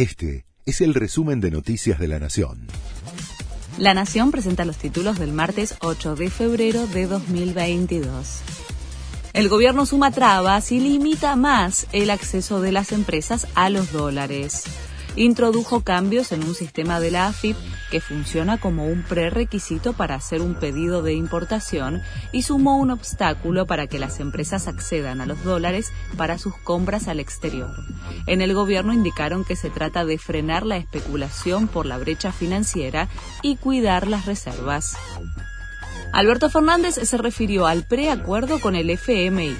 Este es el resumen de Noticias de la Nación. La Nación presenta los títulos del martes 8 de febrero de 2022. El gobierno suma trabas y limita más el acceso de las empresas a los dólares introdujo cambios en un sistema de la AFIP que funciona como un prerequisito para hacer un pedido de importación y sumó un obstáculo para que las empresas accedan a los dólares para sus compras al exterior. En el gobierno indicaron que se trata de frenar la especulación por la brecha financiera y cuidar las reservas. Alberto Fernández se refirió al preacuerdo con el FMI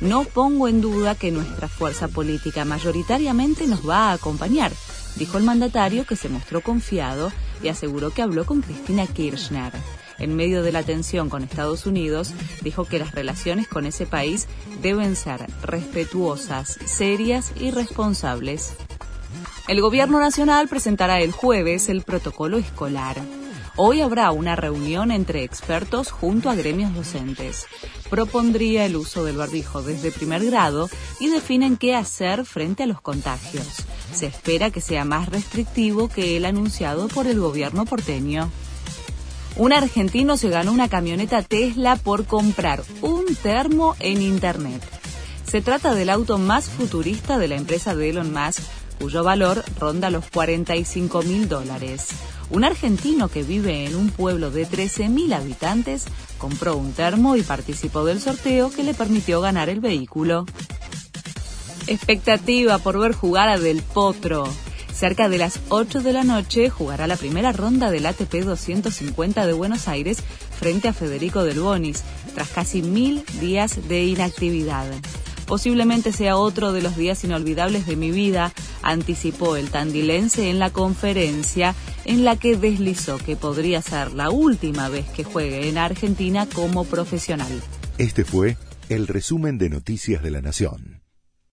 no pongo en duda que nuestra fuerza política mayoritariamente nos va a acompañar, dijo el mandatario que se mostró confiado y aseguró que habló con Cristina Kirchner. En medio de la tensión con Estados Unidos, dijo que las relaciones con ese país deben ser respetuosas, serias y responsables. El Gobierno Nacional presentará el jueves el protocolo escolar. Hoy habrá una reunión entre expertos junto a gremios docentes. Propondría el uso del barbijo desde primer grado y definen qué hacer frente a los contagios. Se espera que sea más restrictivo que el anunciado por el gobierno porteño. Un argentino se ganó una camioneta Tesla por comprar un termo en Internet. Se trata del auto más futurista de la empresa de Elon Musk, cuyo valor ronda los 45 mil dólares. Un argentino que vive en un pueblo de 13.000 habitantes compró un termo y participó del sorteo que le permitió ganar el vehículo. Expectativa por ver jugar a Del Potro. Cerca de las 8 de la noche jugará la primera ronda del ATP 250 de Buenos Aires frente a Federico Del Bonis, tras casi mil días de inactividad. Posiblemente sea otro de los días inolvidables de mi vida, anticipó el tandilense en la conferencia en la que deslizó que podría ser la última vez que juegue en Argentina como profesional. Este fue el resumen de Noticias de la Nación.